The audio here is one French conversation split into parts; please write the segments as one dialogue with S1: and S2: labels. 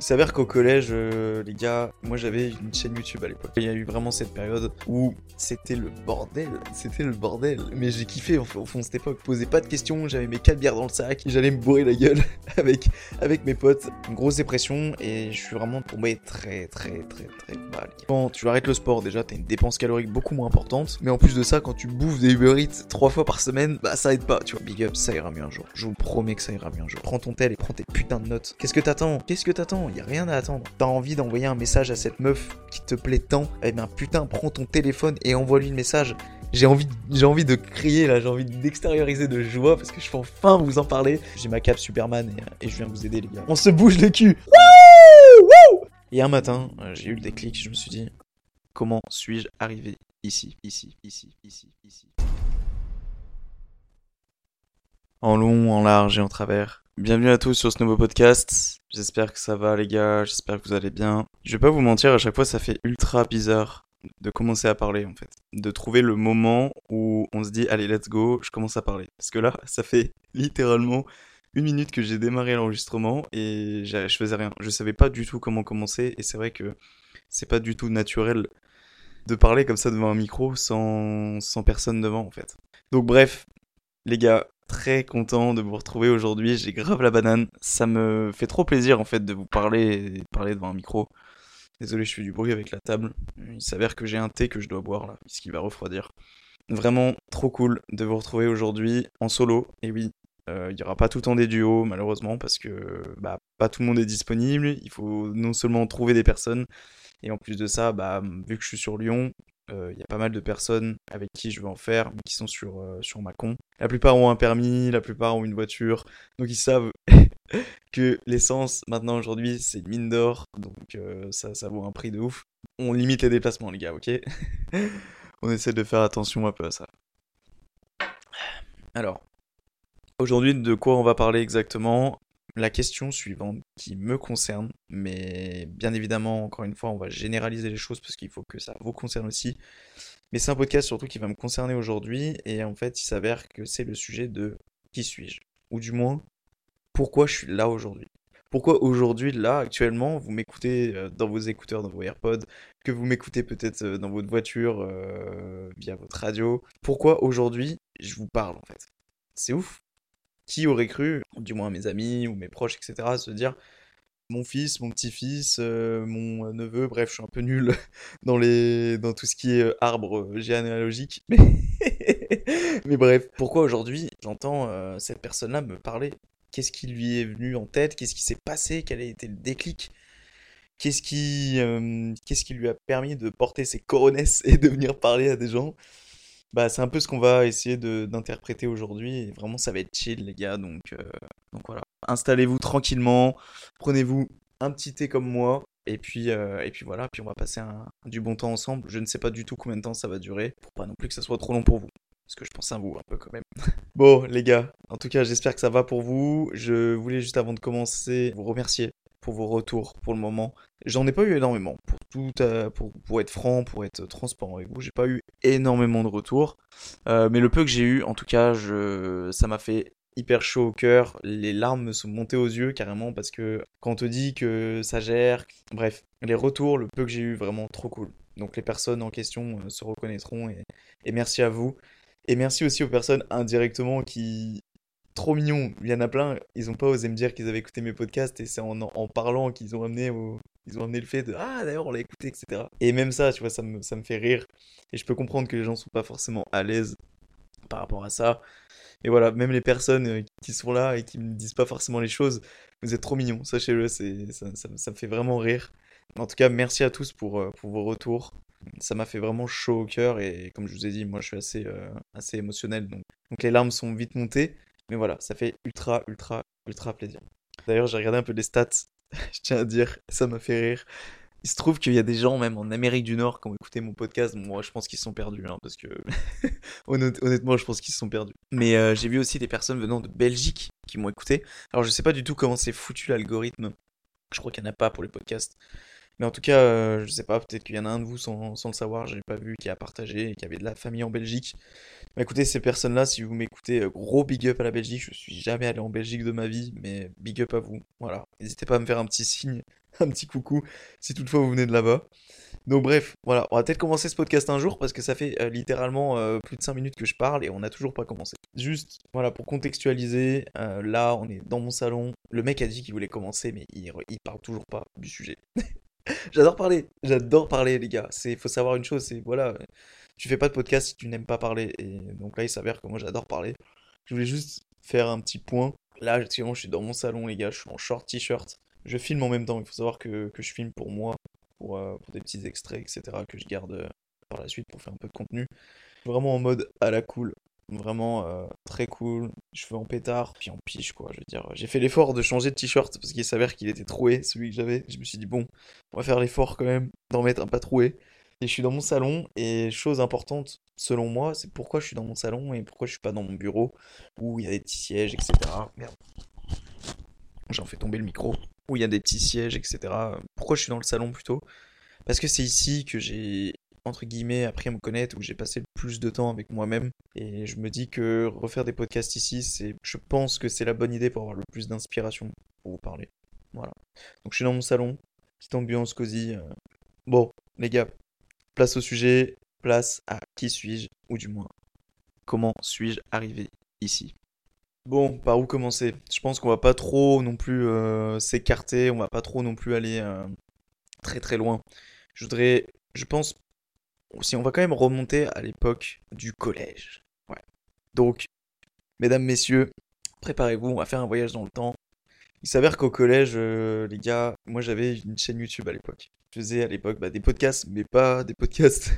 S1: Il s'avère qu'au collège, euh, les gars, moi j'avais une chaîne YouTube à l'époque. Il y a eu vraiment cette période où c'était le bordel, c'était le bordel. Mais j'ai kiffé au fond de cette époque. Posais pas de questions, j'avais mes 4 bières dans le sac, j'allais me bourrer la gueule avec, avec mes potes. Une grosse dépression et je suis vraiment tombé très très très très mal. Quand tu arrêtes le sport, déjà t'as une dépense calorique beaucoup moins importante. Mais en plus de ça, quand tu bouffes des Uber Eats 3 fois par semaine, bah ça aide pas. Tu vois, big up, ça ira mieux un jour. Je vous promets que ça ira mieux un jour. Prends ton tel et prends tes putains de notes. Qu'est-ce que t'attends? Qu'est-ce que t'attends? Il y a rien à attendre. T'as envie d'envoyer un message à cette meuf qui te plaît tant, eh bien putain, prends ton téléphone et envoie-lui le message. J'ai envie, envie de crier là, j'ai envie d'extérioriser de joie parce que je peux enfin vous en parler. J'ai ma cape Superman et, et, je viens vous aider les gars. On se bouge le cul. et un matin, euh, j'ai eu le déclic, je me suis dit, comment suis-je arrivé ici, ici, ici, ici, ici? En long, en large et en travers. Bienvenue à tous sur ce nouveau podcast. J'espère que ça va les gars, j'espère que vous allez bien. Je vais pas vous mentir, à chaque fois ça fait ultra bizarre de commencer à parler en fait. De trouver le moment où on se dit allez let's go, je commence à parler. Parce que là, ça fait littéralement une minute que j'ai démarré l'enregistrement et je faisais rien. Je savais pas du tout comment commencer et c'est vrai que c'est pas du tout naturel de parler comme ça devant un micro sans, sans personne devant en fait. Donc bref, les gars, très content de vous retrouver aujourd'hui. J'ai grave la banane. Ça me fait trop plaisir en fait de vous parler, parler devant un micro. Désolé, je fais du bruit avec la table. Il s'avère que j'ai un thé que je dois boire là, puisqu'il va refroidir. Vraiment trop cool de vous retrouver aujourd'hui en solo. Et oui, euh, il n'y aura pas tout le temps des duos malheureusement parce que bah, pas tout le monde est disponible. Il faut non seulement trouver des personnes, et en plus de ça, bah, vu que je suis sur Lyon, il euh, y a pas mal de personnes avec qui je veux en faire, mais qui sont sur, euh, sur Macon. La plupart ont un permis, la plupart ont une voiture, donc ils savent que l'essence, maintenant aujourd'hui, c'est une mine d'or, donc euh, ça, ça vaut un prix de ouf. On limite les déplacements, les gars, ok? On essaie de faire attention un peu à ça. Alors, aujourd'hui, de quoi on va parler exactement? La question suivante qui me concerne, mais bien évidemment, encore une fois, on va généraliser les choses parce qu'il faut que ça vous concerne aussi. Mais c'est un podcast surtout qui va me concerner aujourd'hui, et en fait, il s'avère que c'est le sujet de qui suis-je? Ou du moins, pourquoi je suis là aujourd'hui? Pourquoi aujourd'hui, là, actuellement, vous m'écoutez euh, dans vos écouteurs, dans vos AirPods, que vous m'écoutez peut-être euh, dans votre voiture, euh, via votre radio? Pourquoi aujourd'hui, je vous parle en fait? C'est ouf qui aurait cru, du moins mes amis ou mes proches, etc., se dire mon fils, mon petit-fils, euh, mon neveu, bref, je suis un peu nul dans, les, tout ce qui est euh, arbre euh, généalogique. Mais, mais bref, pourquoi aujourd'hui j'entends cette personne-là me parler? Qu'est-ce qui lui est venu en tête? Qu'est-ce qui s'est passé? Quel a été le déclic? Qu'est-ce qui, qu'est-ce qui lui a permis de porter ses coronesses et de venir parler à des gens? Bah, c'est un peu ce qu'on va essayer d'interpréter aujourd'hui. Vraiment, ça va être chill, les gars. Donc, euh, donc voilà. Installez-vous tranquillement. Prenez-vous un petit thé comme moi. Et puis, euh, et puis voilà. Puis on va passer du bon temps ensemble. Je ne sais pas du tout combien de temps ça va durer. Pour pas non plus que ça soit trop long pour vous. Parce que je pense à vous un peu quand même. bon, les gars. En tout cas, j'espère que ça va pour vous. Je voulais juste avant de commencer vous remercier pour vos retours pour le moment. J'en ai pas eu énormément. Pour, tout, euh, pour, être franc, pour être transparent avec vous, j'ai pas eu énormément de retours. Euh, mais le peu que j'ai eu, en tout cas, je, ça m'a fait hyper chaud au cœur. Les larmes me sont montées aux yeux carrément parce que quand on te dit que ça gère, bref, les retours, le peu que j'ai eu, vraiment trop cool. Donc les personnes en question euh, se reconnaîtront et merci à vous. Et merci aussi aux personnes indirectement qui, trop mignon. Il y en a plein, ils ont pas osé me dire qu'ils avaient écouté mes podcasts et c'est en, en parlant qu'ils ont amené ils ont amené le fait de ah d'ailleurs on l'a écouté etc. Et même ça, tu vois, ça me, ça me fait rire et je peux comprendre que les gens sont pas forcément à l'aise par rapport à ça. Et voilà, même les personnes euh, qui sont là et qui me disent pas forcément les choses, vous êtes trop mignons, sachez-le, c'est, ça, ça, me fait vraiment rire. En tout cas, merci à tous pour, euh, pour vos retours. Ça m'a fait vraiment chaud au cœur et comme je vous ai dit, moi je suis assez, euh, assez émotionnel, donc, donc les larmes sont vite montées. Mais voilà, ça fait ultra, ultra, ultra plaisir. D'ailleurs, j'ai regardé un peu les stats, je tiens à dire, ça m'a fait rire. Il se trouve qu'il y a des gens, même en Amérique du Nord, qui ont écouté mon podcast. Moi, je pense qu'ils sont perdus, hein, parce que honnêtement, je pense qu'ils sont perdus. Mais euh, j'ai vu aussi des personnes venant de Belgique qui m'ont écouté. Alors, je sais pas du tout comment c'est foutu l'algorithme. Je crois qu'il n'y en a pas pour les podcasts. Mais en tout cas, euh, je sais pas, peut-être qu'il y en a un de vous sans, le savoir, j'ai pas vu, qui a partagé, qui avait de la famille en Belgique. Bah écoutez, ces personnes-là, si vous m'écoutez, euh, gros big up à la Belgique, je suis jamais allé en Belgique de ma vie, mais big up à vous. Voilà, n'hésitez pas à me faire un petit signe, un petit coucou, si toutefois vous venez de là-bas. Donc bref, voilà, on va peut-être commencer ce podcast un jour parce que ça fait euh, littéralement euh, plus de 5 minutes que je parle et on n'a toujours pas commencé. Juste, voilà, pour contextualiser, là on est dans mon salon, le mec a dit qu'il voulait commencer mais il, il parle toujours pas du sujet. J'adore parler, j'adore parler, les gars. C'est, faut savoir une chose, c'est voilà, tu fais pas de podcast si tu n'aimes pas parler. Et donc là, il s'avère que moi, j'adore parler. Je voulais juste faire un petit point. Là, actuellement, je suis dans mon salon, les gars. Je suis en short t-shirt. Je filme en même temps. Il faut savoir que, je filme pour moi, pour, euh, des petits extraits, etc. que je garde euh, par la suite pour faire un peu de contenu. Vraiment en mode à la cool. Vraiment euh, très cool, cheveux en pétard, puis en piche quoi, je veux dire. J'ai fait l'effort de changer de t-shirt parce qu'il s'avère qu'il était troué, celui que j'avais. Je me suis dit bon, on va faire l'effort quand même d'en mettre un pas troué. Et je suis dans mon salon, et chose importante selon moi, c'est pourquoi je suis dans mon salon et pourquoi je suis pas dans mon bureau où il y a des petits sièges, etc. Merde. J'en fais tomber le micro. Où il y a des petits sièges, etc. Pourquoi je suis dans le salon plutôt? Parce que c'est ici que j'ai entre guillemets, appris à me connaître, où j'ai passé le plus de temps avec moi-même. Et je me dis que refaire des podcasts ici, c'est, je pense que c'est la bonne idée pour avoir le plus d'inspiration pour vous parler. Voilà. Donc je suis dans mon salon, petite ambiance cosy. Euh. Bon, les gars, place au sujet, place à qui suis-je, ou du moins, comment suis-je arrivé ici. Bon, par où commencer? Je pense qu'on va pas trop non plus euh, s'écarter, on va pas trop non plus aller euh, très très loin. Je voudrais, je pense, si on va quand même remonter à l'époque du collège. Ouais. Donc, mesdames, messieurs, préparez-vous, on va faire un voyage dans le temps. Il s'avère qu'au collège, euh, les gars, moi j'avais une chaîne YouTube à l'époque. Je faisais à l'époque bah, des podcasts, mais pas des podcasts.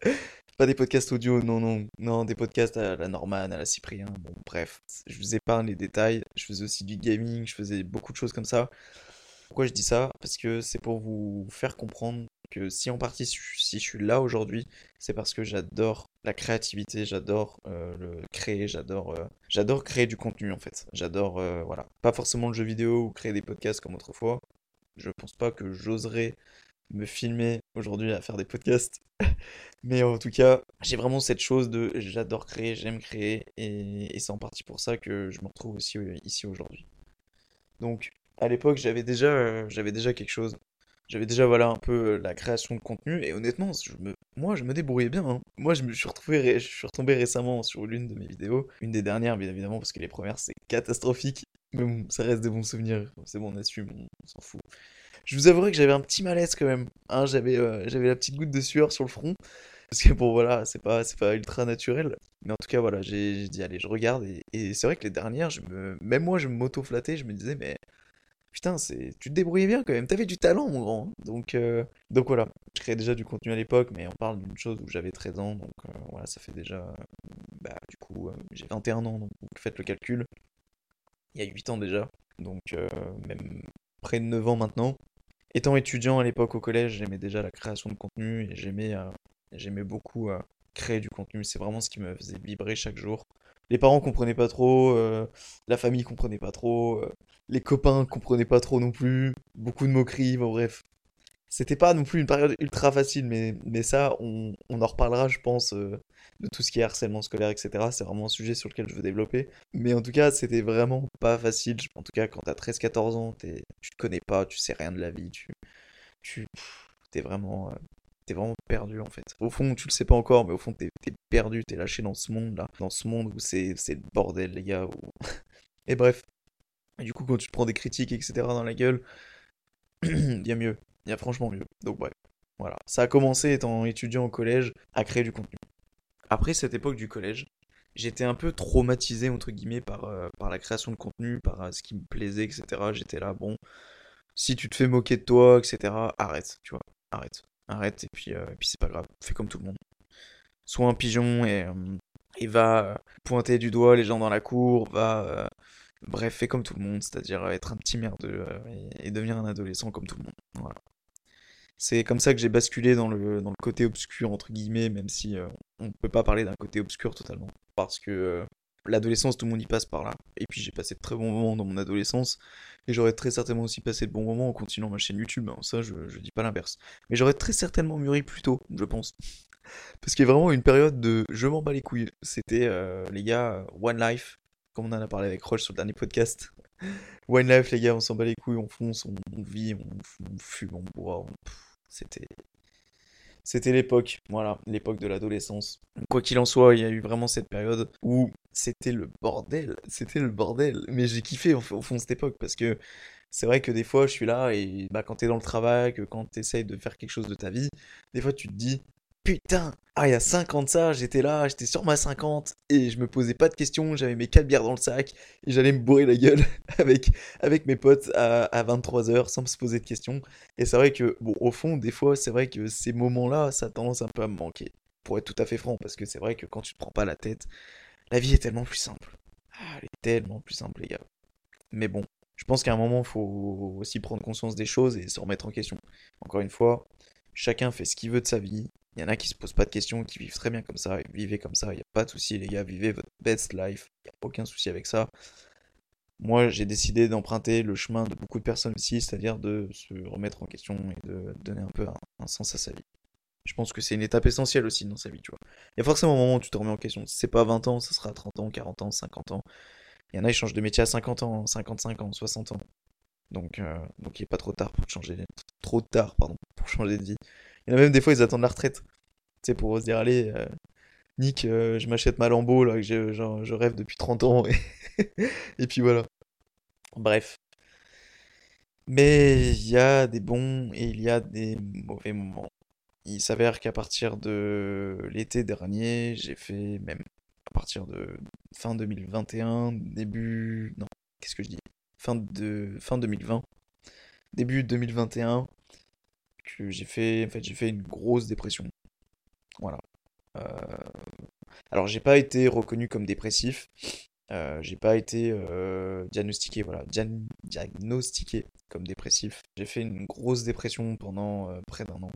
S1: pas des podcasts audio, non, non, non, des podcasts à la Norman, à la Cyprien. Bon, bref, je vous épargne les détails. Je faisais aussi du gaming, je faisais beaucoup de choses comme ça. Pourquoi je dis ça? Parce que c'est pour vous faire comprendre que si en partie si je suis là aujourd'hui, c'est parce que j'adore la créativité, j'adore euh, le créer, j'adore euh, j'adore créer du contenu en fait. J'adore euh, voilà, pas forcément le jeu vidéo ou créer des podcasts comme autrefois. Je pense pas que j'oserais me filmer aujourd'hui à faire des podcasts. Mais en tout cas, j'ai vraiment cette chose de j'adore créer, j'aime créer et, et c'est en partie pour ça que je me retrouve aussi ici aujourd'hui. Donc à l'époque, j'avais déjà j'avais déjà quelque chose j'avais déjà voilà un peu euh, la création de contenu et honnêtement, moi je me débrouillais bien. Hein. Moi je me suis retrouvé, je suis retombé récemment sur l'une de mes vidéos, une des dernières bien évidemment parce que les premières c'est catastrophique, mais bon, ça reste des bons souvenirs. C'est bon, on assume, on, s'en fout. Je vous avouerai que j'avais un petit malaise quand même. Hein, j'avais euh, j'avais la petite goutte de sueur sur le front. Parce que bon voilà, c'est pas, c'est pas ultra naturel. Mais en tout cas voilà, j'ai dit allez je regarde et, c'est vrai que les dernières, même moi je m'auto-flattais, je me disais mais putain, c'est, tu te débrouillais bien quand même, t'avais du talent, mon grand. Donc, euh, donc voilà, je créais déjà du contenu à l'époque, mais on parle d'une chose où j'avais 13 ans, donc euh, voilà, ça fait déjà, bah, du coup, euh, j'ai 21 ans, donc faites le calcul. Il y a 8 ans déjà, donc même près de 9 ans maintenant. Étant étudiant à l'époque au collège, j'aimais déjà la création de contenu et j'aimais, j'aimais beaucoup créer du contenu. C'est vraiment ce qui me faisait vibrer chaque jour les parents comprenaient pas trop, euh, la famille comprenait pas trop, euh, les copains comprenaient pas trop non plus, beaucoup de moqueries, bon bref. C'était pas non plus une période ultra facile, mais, mais ça, on, en reparlera, je pense, euh, de tout ce qui est harcèlement scolaire, etc. C'est vraiment un sujet sur lequel je veux développer. Mais en tout cas, c'était vraiment pas facile. En tout cas, quand t'as 13-14 ans, tu te connais pas, tu sais rien de la vie, tu, tu t'es vraiment t'es vraiment perdu en fait. Au fond, tu le sais pas encore, mais au fond, t'es es perdu, t'es lâché dans ce monde là, dans ce monde où c'est le bordel, les gars. Et bref. Du coup, quand tu te prends des critiques, etc. dans la gueule, il y a mieux. Il y a franchement mieux. Donc, bref. Voilà. Ça a commencé étant étudiant au collège à créer du contenu. Après cette époque du collège, j'étais un peu traumatisé, entre guillemets, par, euh, la création de contenu, par euh, ce qui me plaisait, etc. J'étais là, bon, si tu te fais moquer de toi, etc., arrête, tu vois, arrête arrête et puis, euh, puis c'est pas grave, fais comme tout le monde. Sois un pigeon et, euh, et va euh, pointer du doigt les gens dans la cour, va... bref, fais comme tout le monde, c'est-à-dire être un petit merdeux et, devenir un adolescent comme tout le monde. Voilà. C'est comme ça que j'ai basculé dans le, dans le côté obscur, entre guillemets, même si on ne peut pas parler d'un côté obscur totalement. Parce que l'adolescence, tout le monde y passe par là. Et puis j'ai passé de très bons moments dans mon adolescence. Et j'aurais très certainement aussi passé de bons moments en continuant ma chaîne YouTube. Hein. Ça, je, je dis pas l'inverse. Mais j'aurais très certainement mûri plus tôt, je pense. Parce qu'il y a vraiment une période de je m'en bats les couilles. C'était, euh, les gars, One Life, comme on en a parlé avec Roche sur le dernier podcast. One Life, les gars, on s'en bat les couilles, on fonce, on, vit, on, fume, on boit. C'était. C'était l'époque, voilà, l'époque de l'adolescence. Quoi qu'il en soit, il y a eu vraiment cette période où c'était le bordel, c'était le bordel. Mais j'ai kiffé au fond cette époque parce que c'est vrai que des fois je suis là et bah, quand t'es dans le travail, que quand t'essayes de faire quelque chose de ta vie, des fois tu te dis putain, ah, il y a 50 ça, j'étais là, j'étais sur ma 50 et je me posais pas de questions, j'avais mes 4 bières dans le sac et j'allais me bourrer la gueule avec, mes potes à, à 23h sans me se poser de questions. Et c'est vrai que, bon, au fond, des fois, c'est vrai que ces moments-là, ça a tendance un peu à me manquer. Pour être tout à fait franc, parce que c'est vrai que quand tu te prends pas la tête, la vie est tellement plus simple. Ah, elle est tellement plus simple, les gars. Mais bon, je pense qu'à un moment, il faut aussi prendre conscience des choses et se remettre en question. Encore une fois, chacun fait ce qu'il veut de sa vie. Il y en a qui se posent pas de questions, qui vivent très bien comme ça, vivez comme ça, il n'y a pas de souci les gars, vivez votre best life, il n'y a aucun souci avec ça. Moi j'ai décidé d'emprunter le chemin de beaucoup de personnes aussi, c'est-à-dire de se remettre en question et de donner un peu un, sens à sa vie. Je pense que c'est une étape essentielle aussi dans sa vie, tu vois. Il y a forcément un moment où tu te remets en question. Si c'est pas 20 ans, ça sera 30 ans, 40 ans, 50 ans. Il y en a, qui changent de métier à 50 ans, 55 ans, 60 ans. Donc, euh, donc il n'est pas trop tard pour changer, trop tard, pardon, pour changer de vie. Il même des fois, ils attendent la retraite. Tu sais, pour se dire, allez, euh, Nick, euh, je m'achète ma Lambo, là, que je, je rêve depuis 30 ans. Et, et puis voilà. Bref. Mais il y a des bons et il y a des mauvais moments. Il s'avère qu'à partir de l'été dernier, j'ai fait, même à partir de fin 2021, début... Non, qu'est-ce que je dis? Fin, de... fin 2020, début 2021, que j'ai fait, en fait, j'ai fait une grosse dépression. Voilà. Euh, alors, j'ai pas été reconnu comme dépressif. Euh, j'ai pas été euh, diagnostiqué, voilà, diagnostiqué comme dépressif. J'ai fait une grosse dépression pendant près d'un an.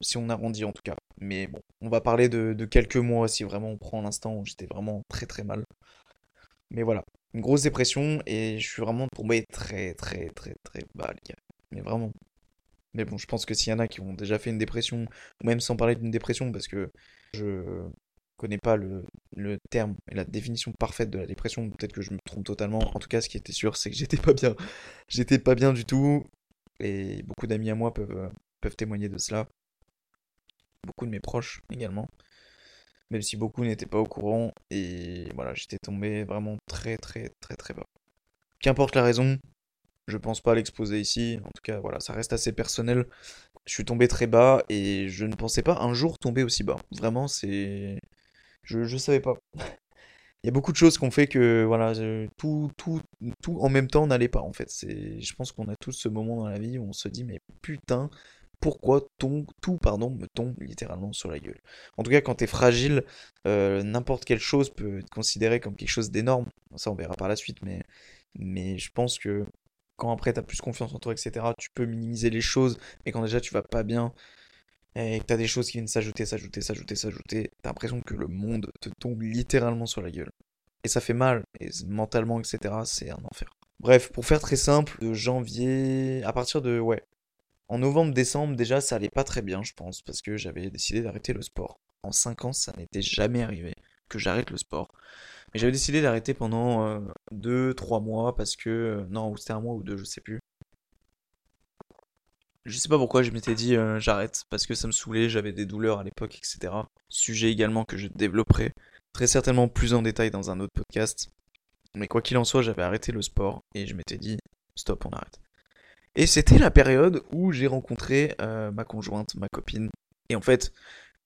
S1: Si on arrondit en tout cas. Mais bon, on va parler de, quelques mois si vraiment on prend l'instant où j'étais vraiment très très mal. Mais voilà, une grosse dépression et je suis vraiment tombé très très très très bas. Mais vraiment, mais bon, je pense que s'il y en a qui ont déjà fait une dépression, ou même sans parler d'une dépression, parce que je connais pas le, terme et la définition parfaite de la dépression, peut-être que je me trompe totalement. En tout cas, ce qui était sûr, c'est que j'étais pas bien. J'étais pas bien du tout. Et beaucoup d'amis à moi peuvent, peuvent témoigner de cela. Beaucoup de mes proches également. Même si beaucoup n'étaient pas au courant. Et voilà, j'étais tombé vraiment très très très très bas. Qu'importe la raison, je pense pas l'exposer ici. En tout cas, voilà, ça reste assez personnel. Je suis tombé très bas et je ne pensais pas un jour tomber aussi bas. Vraiment, c'est. Je, je savais pas. Il y a beaucoup de choses qu'on fait que voilà, tout, tout, tout en même temps n'allait pas en fait. C'est, je pense qu'on a tous ce moment dans la vie où on se dit mais putain, pourquoi ton, tout pardon me tombe littéralement sur la gueule. En tout cas, quand t'es fragile, euh, n'importe quelle chose peut être considérée comme quelque chose d'énorme. Ça, on verra par la suite, mais, mais je pense que quand après tu as plus confiance en toi, etc., tu peux minimiser les choses, mais quand déjà tu vas pas bien, et que tu as des choses qui viennent s'ajouter, s'ajouter, s'ajouter, s'ajouter, t'as l'impression que le monde te tombe littéralement sur la gueule. Et ça fait mal, et mentalement, etc., c'est un enfer. Bref, pour faire très simple, de janvier, à partir de, ouais, en novembre-décembre, déjà, ça allait pas très bien, je pense, parce que j'avais décidé d'arrêter le sport. En 5 ans, ça n'était jamais arrivé que j'arrête le sport. Mais j'avais décidé d'arrêter pendant 2-3 euh, mois parce que. Euh, non, c'était un mois ou deux, je sais plus. Je sais pas pourquoi je m'étais dit euh, j'arrête parce que ça me saoulait, j'avais des douleurs à l'époque, etc. Sujet également que je développerai très certainement plus en détail dans un autre podcast. Mais quoi qu'il en soit, j'avais arrêté le sport et je m'étais dit stop, on arrête. Et c'était la période où j'ai rencontré ma conjointe, ma copine. Et en fait,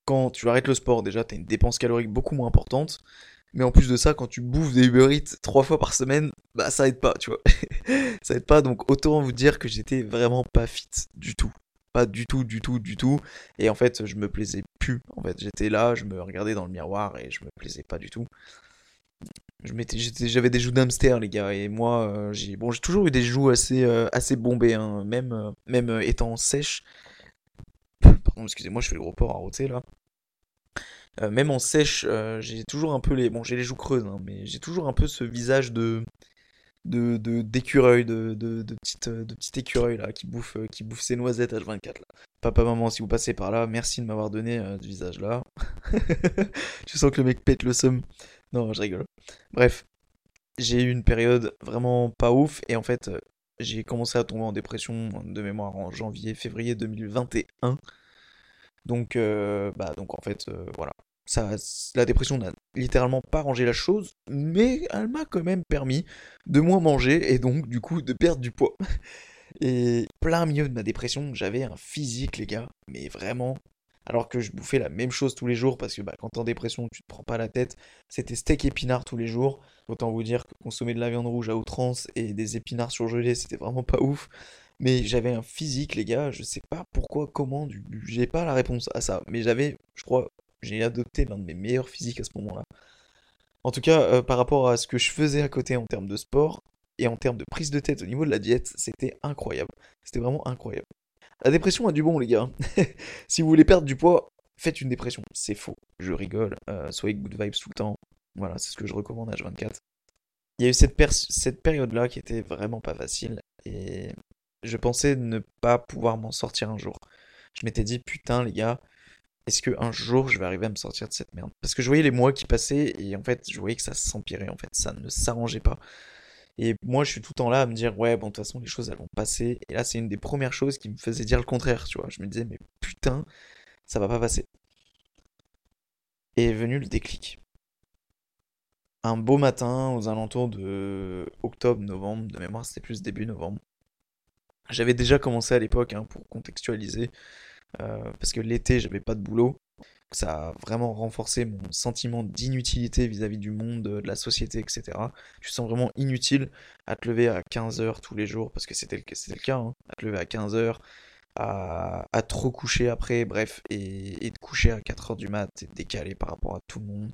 S1: quand tu arrêtes le sport, déjà, tu as une dépense calorique beaucoup moins importante. Mais en plus de ça, quand tu bouffes des Uber Eats trois fois par semaine, bah ça aide pas, tu vois. ça aide pas, donc autant vous dire que j'étais vraiment pas fit du tout. Pas du tout, du tout, du tout. Et en fait, je me plaisais plus. En fait, j'étais là, je me regardais dans le miroir et je me plaisais pas du tout. J'avais des joues d'hamster, les gars. Et moi, euh, j'ai toujours eu des joues assez, euh, assez bombées, hein. même, euh, même étant sèche excusez-moi, je fais le gros porc à rôter là. Euh, même en sèche, euh, j'ai toujours un peu les. Bon, j'ai les joues creuses, hein, mais j'ai toujours un peu ce visage de. d'écureuil, de, de, de, petite, de petit écureuil là, qui bouffe, qui bouffe ses noisettes H24 là. Papa, maman, si vous passez par là, merci de m'avoir donné ce visage là. je sens que le mec pète le somme. Non, je rigole. Bref, j'ai eu une période vraiment pas ouf, et en fait, j'ai commencé à tomber en dépression de mémoire en janvier, février 2021. Donc, euh, bah, donc en fait, euh, voilà. Ça, la dépression n'a littéralement pas rangé la chose, mais elle m'a quand même permis de moins manger et donc du coup de perdre du poids. Et plein milieu de ma dépression, j'avais un physique, les gars, mais vraiment. Alors que je bouffais la même chose tous les jours parce que bah, quand t'es en dépression, tu te prends pas la tête. C'était steak épinards tous les jours. Autant vous dire que consommer de la viande rouge à outrance et des épinards surgelés, c'était vraiment pas ouf. Mais j'avais un physique, les gars, je sais pas pourquoi, comment, j'ai pas la réponse à ça. Mais j'avais, je crois, j'ai adopté l'un de mes meilleurs physiques à ce moment-là. En tout cas, euh, par rapport à ce que je faisais à côté en termes de sport et en termes de prise de tête au niveau de la diète, c'était incroyable. C'était vraiment incroyable. La dépression a du bon, les gars. si vous voulez perdre du poids, faites une dépression. C'est faux. Je rigole. Euh, soyez good vibes tout le temps. Voilà, c'est ce que je recommande à H24. Il y a eu cette, cette période-là qui était vraiment pas facile. Et je pensais ne pas pouvoir m'en sortir un jour. Je m'étais dit, putain, les gars, est-ce que un jour je vais arriver à me sortir de cette merde? Parce que je voyais les mois qui passaient et en fait, je voyais que ça s'empirait, en fait, ça ne s'arrangeait pas. Et moi, je suis tout le temps là à me dire, ouais, bon, de toute façon, les choses, elles vont passer. Et là, c'est une des premières choses qui me faisait dire le contraire, tu vois. Je me disais, mais putain, ça va pas passer. Et est venu le déclic. Un beau matin, aux alentours de octobre-novembre, de mémoire, c'était plus début novembre. J'avais déjà commencé à l'époque, hein, pour contextualiser, euh, parce que l'été, j'avais pas de boulot. Ça a vraiment renforcé mon sentiment d'inutilité vis-à-vis du monde, de la société, etc. Me sens vraiment inutile à te lever à 15h tous les jours, parce que c'était le, le, cas, hein, à te lever à 15h, à, à trop coucher après, bref, et, et de coucher à 4h du mat, t'es décalé par rapport à tout le monde.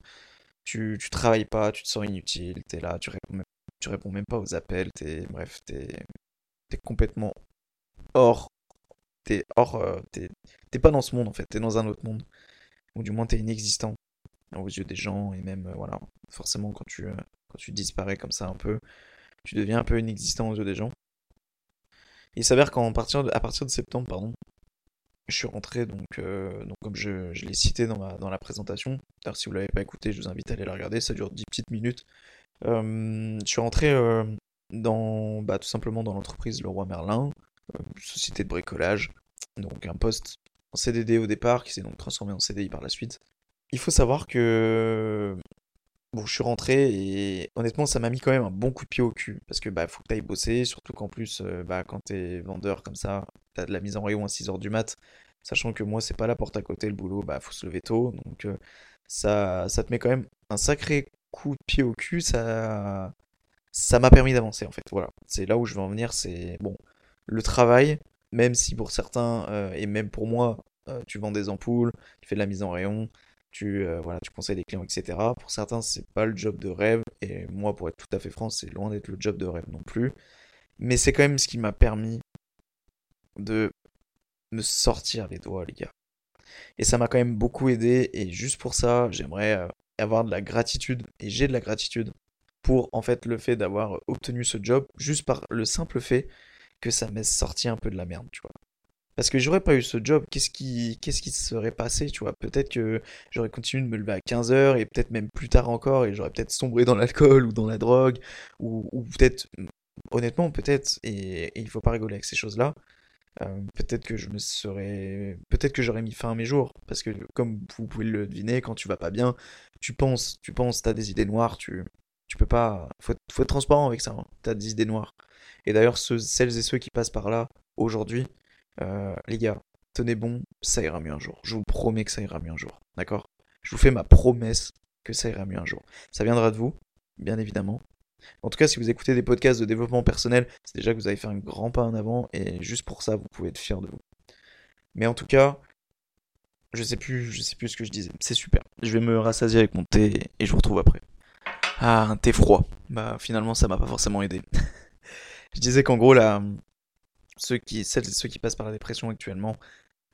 S1: Tu, tu travailles pas, tu te sens inutile, t'es là, tu réponds, même, tu réponds même pas aux appels, t'es, bref, t'es, t'es complètement hors. T'es hors. Euh, t'es pas dans ce monde en fait, t'es dans un autre monde. Ou du moins t'es inexistant aux yeux des gens et même, euh, voilà, forcément quand tu, euh, quand tu disparais comme ça un peu, tu deviens un peu inexistant aux yeux des gens. Il s'avère qu'à partir, de, à partir de septembre, pardon, je suis rentré, donc, donc comme je, je l'ai cité dans, dans la présentation, d'ailleurs si vous l'avez pas écouté, je vous invite à aller la regarder, ça dure 10 petites minutes. je suis rentré dans, bah, tout simplement dans l'entreprise Leroy Merlin, euh, société de bricolage, donc un poste en CDD au départ qui s'est donc transformé en CDI par la suite. Il faut savoir que bon, je suis rentré et honnêtement, ça m'a mis quand même un bon coup de pied au cul parce que bah faut que t'ailles bosser, surtout qu'en plus, euh, bah quand t'es vendeur comme ça, t'as de la mise en rayon à 6h du mat, sachant que moi c'est pas la porte à côté le boulot, bah faut se lever tôt, donc euh, ça, ça te met quand même un sacré coup de pied au cul, ça ça m'a permis d'avancer en fait. Voilà, c'est là où je veux en venir. C'est bon, le travail, même si pour certains euh, et même pour moi, euh, tu vends des ampoules, tu fais de la mise en rayon, tu euh, voilà, tu conseilles des clients, etc. Pour certains, c'est pas le job de rêve et moi, pour être tout à fait franc, c'est loin d'être le job de rêve non plus. Mais c'est quand même ce qui m'a permis de me sortir les doigts, les gars. Et ça m'a quand même beaucoup aidé et juste pour ça, j'aimerais avoir de la gratitude et j'ai de la gratitude pour en fait le fait d'avoir obtenu ce job juste par le simple fait que ça m'ait sorti un peu de la merde, tu vois. Parce que j'aurais pas eu ce job, qu'est-ce qui, qui se serait passé, tu vois Peut-être que j'aurais continué de me lever à 15h et peut-être même plus tard encore et j'aurais peut-être sombré dans l'alcool ou dans la drogue ou, peut-être, honnêtement, peut-être, et, il faut pas rigoler avec ces choses-là, euh, peut-être que je me serais, peut-être que j'aurais mis fin à mes jours, parce que comme vous pouvez le deviner, quand tu vas pas bien, tu penses, tu penses, t'as des idées noires, tu, tu peux pas. Faut, faut être transparent avec ça. Hein. T'as des idées noires. Et d'ailleurs, celles et ceux qui passent par là aujourd'hui, euh, les gars, tenez bon, ça ira mieux un jour. Je vous promets que ça ira mieux un jour. D'accord? Je vous fais ma promesse que ça ira mieux un jour. Ça viendra de vous, bien évidemment. En tout cas, si vous écoutez des podcasts de développement personnel, c'est déjà que vous avez fait un grand pas en avant et juste pour ça, vous pouvez être fier de vous. Mais en tout cas, je sais plus, je sais plus ce que je disais. C'est super. Je vais me rassasier avec mon thé et je vous retrouve après. Ah, un thé froid. Bah finalement ça m'a pas forcément aidé. je disais qu'en gros là, ceux qui, celles ceux qui passent par la dépression actuellement,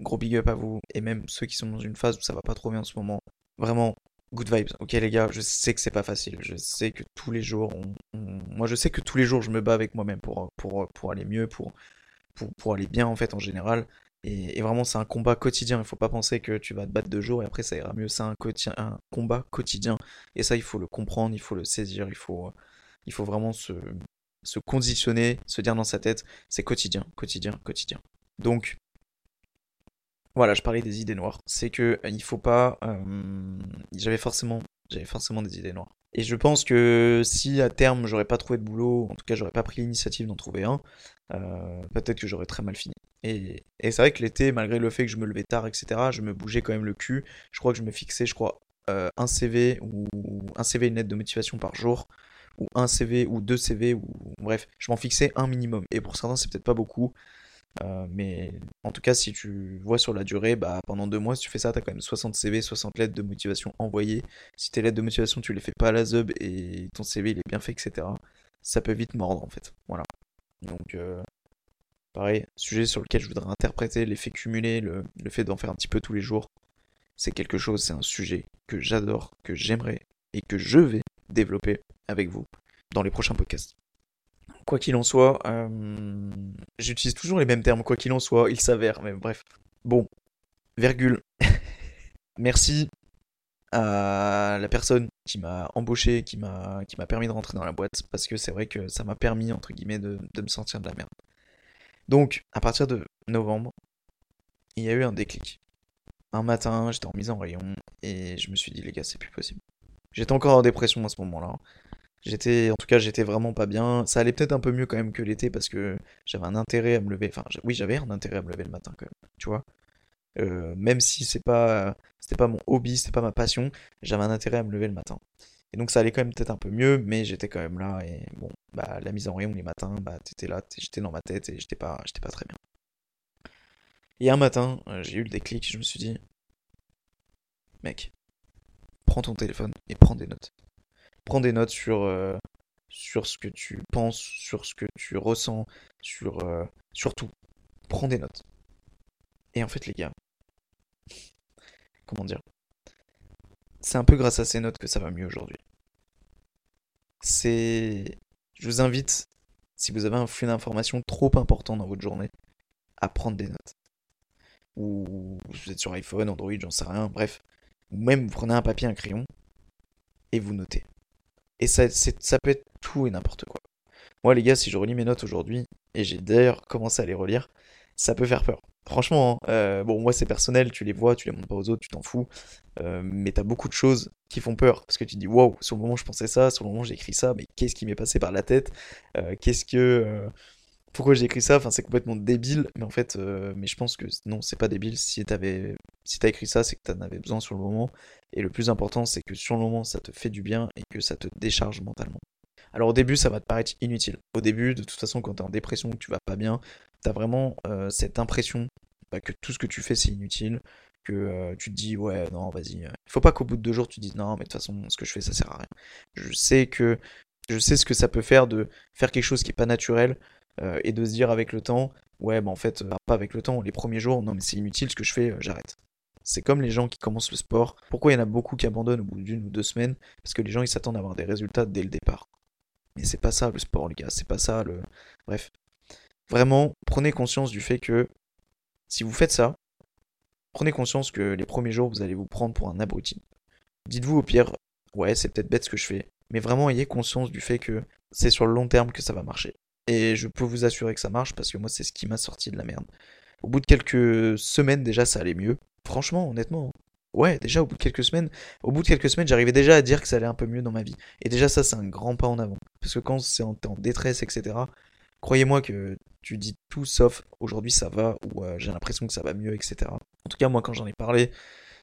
S1: gros big up à vous, et même ceux qui sont dans une phase où ça va pas trop bien en ce moment. Vraiment, good vibes. Ok les gars, je sais que c'est pas facile. Je sais que tous les jours, moi je sais que tous les jours je me bats avec moi-même pour, pour, pour aller mieux, pour, pour, pour aller bien en fait en général. Et, vraiment, c'est un combat quotidien. Il faut pas penser que tu vas te battre deux jours et après ça ira mieux. C'est un, combat quotidien. Et ça, il faut le comprendre, il faut le saisir, il faut, il faut vraiment se, se conditionner, se dire dans sa tête, c'est quotidien, quotidien, quotidien. Donc, voilà, je parlais des idées noires. C'est que euh, il faut pas. Euh, j'avais forcément, j'avais forcément des idées noires. Et je pense que si à terme j'aurais pas trouvé de boulot, en tout cas j'aurais pas pris l'initiative d'en trouver un, euh, peut-être que j'aurais très mal fini. Et, c'est vrai que l'été, malgré le fait que je me levais tard, etc., je me bougeais quand même le cul. Je crois que je me fixais, je crois, un CV ou un CV une lettre de motivation par jour, ou un CV ou deux CV, ou bref, je m'en fixais un minimum. Et pour certains, c'est peut-être pas beaucoup. Euh, mais en tout cas, si tu vois sur la durée, bah, pendant deux mois, si tu fais ça, tu as quand même 60 CV, 60 lettres de motivation envoyées. Si tes lettres de motivation, tu les fais pas à la zub et ton CV il est bien fait, etc., ça peut vite mordre en fait. Voilà. Donc, euh, pareil, sujet sur lequel je voudrais interpréter l'effet cumulé, le, fait d'en faire un petit peu tous les jours. C'est quelque chose, c'est un sujet que j'adore, que j'aimerais et que je vais développer avec vous dans les prochains podcasts. Quoi qu'il en soit, euh, j'utilise toujours les mêmes termes, quoi qu'il en soit, il s'avère, mais bref. Bon, virgule. Merci à la personne qui m'a embauché, qui m'a qui m'a permis de rentrer dans la boîte, parce que c'est vrai que ça m'a permis, entre guillemets, de, de me sentir de la merde. Donc, à partir de novembre, il y a eu un déclic. Un matin, j'étais en mise en rayon, et je me suis dit, les gars, c'est plus possible. J'étais encore en dépression à ce moment-là. J'étais, en tout cas, j'étais vraiment pas bien. Ça allait peut-être un peu mieux quand même que l'été parce que j'avais un intérêt à me lever. Enfin, oui, j'avais un intérêt à me lever le matin quand même, tu vois. Euh, même si c'est pas, c'était pas mon hobby, c'était pas ma passion, j'avais un intérêt à me lever le matin. Et donc ça allait quand même peut-être un peu mieux, mais j'étais quand même là et bon, bah la mise en rayon les matins, bah t'étais là, j'étais dans ma tête et j'étais pas, j'étais pas très bien. Et un matin, euh, j'ai eu le déclic, je me suis dit, mec, prends ton téléphone et prends des notes prends des notes sur, euh, sur ce que tu penses, sur ce que tu ressens, sur, sur tout. Prends des notes. Et en fait, les gars, comment dire C'est un peu grâce à ces notes que ça va mieux aujourd'hui. C'est. Je vous invite, si vous avez un flux d'informations trop important dans votre journée, à prendre des notes. Ou vous êtes sur iPhone, Android, j'en sais rien, bref. Ou même vous prenez un papier, un crayon, et vous notez. Et ça, ça peut être tout et n'importe quoi. Moi, les gars, si je relis mes notes aujourd'hui, et j'ai d'ailleurs commencé à les relire, ça peut faire peur. Franchement, hein, euh, bon, moi c'est personnel, tu les vois, tu les montres pas aux autres, tu t'en fous. Euh, mais t'as beaucoup de choses qui font peur. Parce que tu dis, waouh, sur le moment je pensais ça, sur le moment j'ai écrit ça, mais qu'est-ce qui m'est passé par la tête euh, Qu'est-ce que. pourquoi j'ai écrit ça Enfin, c'est complètement débile, mais en fait, mais je pense que non, c'est pas débile. Si t'avais, si t'as écrit ça, c'est que t'en avais besoin sur le moment. Et le plus important, c'est que sur le moment, ça te fait du bien et que ça te décharge mentalement. Alors au début, ça va te paraître inutile. Au début, de toute façon, quand t'es en dépression, que tu vas pas bien, t'as vraiment cette impression que tout ce que tu fais, c'est inutile, que euh, tu te dis, ouais, non, vas-y. Euh. Il faut pas qu'au bout de deux jours, tu te dises, non, mais de toute façon, ce que je fais, ça sert à rien. Je sais que je sais ce que ça peut faire de faire quelque chose qui est pas naturel et de se dire avec le temps, ouais, bah en fait, pas avec le temps, les premiers jours, non, mais c'est inutile ce que je fais, j'arrête. C'est comme les gens qui commencent le sport. Pourquoi il y en a beaucoup qui abandonnent au bout d'une ou deux semaines? Parce que les gens ils s'attendent à avoir des résultats dès le départ. Mais c'est pas ça le sport, les gars. C'est pas ça le. Bref. Vraiment, prenez conscience du fait que si vous faites ça, prenez conscience que les premiers jours vous allez vous prendre pour un abruti. Dites-vous au pire, ouais, c'est peut-être bête ce que je fais. Mais vraiment, ayez conscience du fait que c'est sur le long terme que ça va marcher. Et je peux vous assurer que ça marche parce que moi, c'est ce qui m'a sorti de la merde. Au bout de quelques semaines, déjà, ça allait mieux. Franchement, honnêtement. Ouais, déjà au bout de quelques semaines, au bout de quelques semaines, j'arrivais déjà à dire que ça allait un peu mieux dans ma vie. Et déjà ça, c'est un grand pas en avant. Parce que quand c'est en, en détresse, etc., croyez-moi que tu dis tout sauf aujourd'hui ça va ou euh, j'ai l'impression que ça va mieux, etc. En tout cas, moi quand j'en ai parlé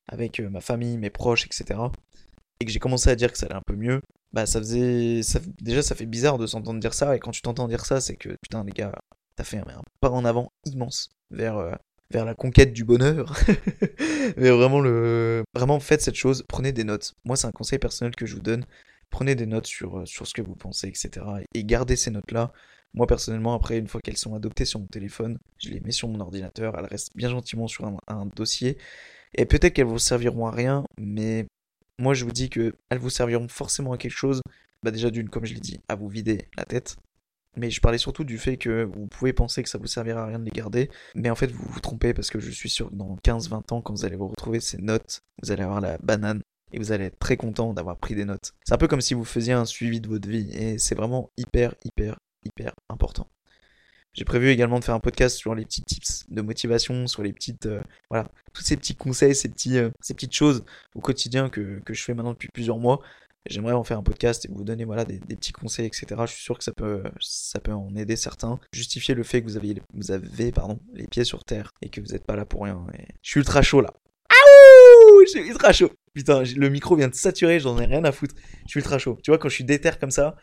S1: avec euh, ma famille, mes proches, etc., et que j'ai commencé à dire que ça allait un peu mieux, bah ça faisait. Déjà, ça fait bizarre de s'entendre dire ça, et quand tu t'entends dire ça, c'est que putain, les gars, t'as fait un, pas en avant immense vers, euh, vers la conquête du bonheur. Mais vraiment, le... vraiment, faites cette chose, prenez des notes. Moi, c'est un conseil personnel que je vous donne. Prenez des notes sur, sur ce que vous pensez, etc. Et gardez ces notes-là Moi personnellement, après, une fois qu'elles sont adoptées sur mon téléphone, je les mets sur mon ordinateur, elles restent bien gentiment sur un, dossier. Et peut-être qu'elles vous serviront à rien, mais moi je vous dis qu'elles vous serviront forcément à quelque chose. Bah déjà d'une, comme je l'ai dit, à vous vider la tête. Mais je parlais surtout du fait que vous pouvez penser que ça vous servira à rien de les garder, mais en fait vous vous trompez parce que je suis sûr que dans 15-20 ans, quand vous allez vous retrouver ces notes, vous allez avoir la banane et vous allez être très content d'avoir pris des notes. C'est un peu comme si vous faisiez un suivi de votre vie et c'est vraiment hyper, hyper, hyper important. J'ai prévu également de faire un podcast sur les petits tips de motivation, sur les petites, euh, voilà, tous ces petits conseils, ces, petits, euh, ces petites choses au quotidien que, que, je fais maintenant depuis plusieurs mois. J'aimerais en faire un podcast et vous donner voilà, des, petits conseils, etc. Je suis sûr que ça peut, ça peut en aider certains. Justifier le fait que vous avez, vous avez pardon, les pieds sur terre et que vous n'êtes pas là pour rien. Je suis ultra chaud là. Je suis ultra chaud. Putain, le micro vient de saturer, j'en ai rien à foutre. Je suis ultra chaud. Tu vois, quand je suis déter comme ça,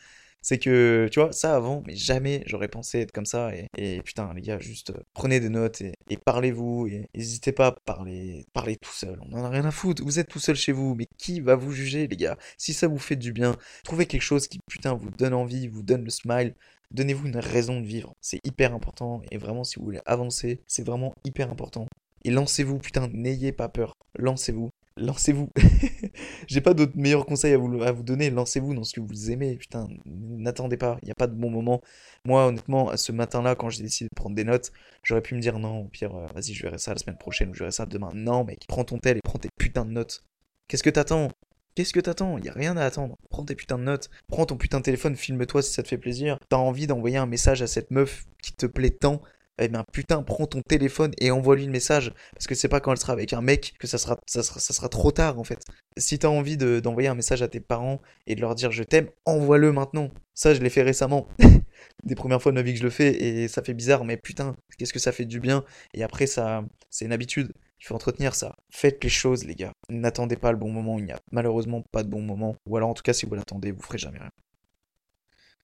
S1: c'est que, tu vois, ça avant, mais jamais j'aurais pensé être comme ça. Et, putain, les gars, juste euh, prenez des notes et, parlez-vous. Et n'hésitez pas à parler, parler tout seul. On en a rien à foutre. Vous êtes tout seul chez vous. Mais qui va vous juger, les gars? Si ça vous fait du bien, trouvez quelque chose qui, putain, vous donne envie, vous donne le smile. Donnez-vous une raison de vivre. C'est hyper important. Et vraiment, si vous voulez avancer, c'est vraiment hyper important. Et lancez-vous, putain, n'ayez pas peur. Lancez-vous lancez-vous. J'ai pas d'autres meilleurs conseils à vous, donner. Lancez-vous dans ce que vous aimez. Putain, n'attendez pas. Il n'y a pas de bon moment. Moi, honnêtement, ce matin-là, quand j'ai décidé de prendre des notes, j'aurais pu me dire non, au pire, euh, vas-y, je verrai ça la semaine prochaine ou je verrai ça demain. Non, mec, prends ton tel et prends tes putains de notes. Qu'est-ce que t'attends? Qu'est-ce que t'attends? Il a rien à attendre. Prends tes putains de notes. Prends ton putain de téléphone, filme-toi si ça te fait plaisir. T'as envie d'envoyer un message à cette meuf qui te plaît tant? Eh bien putain, prends ton téléphone et envoie-lui le message. Parce que c'est pas quand elle sera avec un mec que ça sera, ça sera, ça sera trop tard en fait. Si t'as envie d'envoyer un message à tes parents et de leur dire je t'aime, envoie-le maintenant. Ça, je l'ai fait récemment. Des premières fois de ma vie que je le fais et ça fait bizarre, mais putain, qu'est-ce que ça fait du bien. Et après, ça, c'est une habitude. Il faut entretenir ça. Faites les choses, les gars. N'attendez pas le bon moment. Il n'y a malheureusement pas de bon moment. Ou alors, en tout cas, si vous l'attendez, vous ferez jamais rien.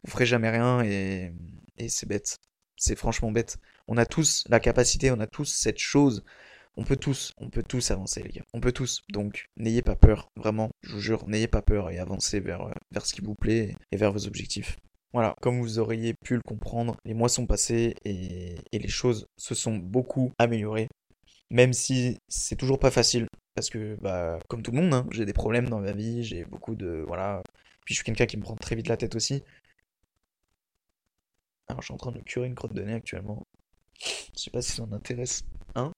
S1: Vous ferez jamais rien et, et c'est bête. C'est franchement bête. On a tous la capacité, on a tous cette chose. On peut tous, on peut tous avancer, les gars. On peut tous. Donc, n'ayez pas peur, vraiment, je vous jure, n'ayez pas peur et avancez vers, euh, vers ce qui vous plaît et vers vos objectifs. Voilà, comme vous auriez pu le comprendre, les mois sont passés et, les choses se sont beaucoup améliorées. Même si c'est toujours pas facile, parce que, bah, comme tout le monde, hein, j'ai des problèmes dans ma vie, j'ai beaucoup de. Voilà. Puis je suis quelqu'un qui me prend très vite la tête aussi. Je suis en train de curer une crotte de nez actuellement. Je sais pas si ça en intéresse un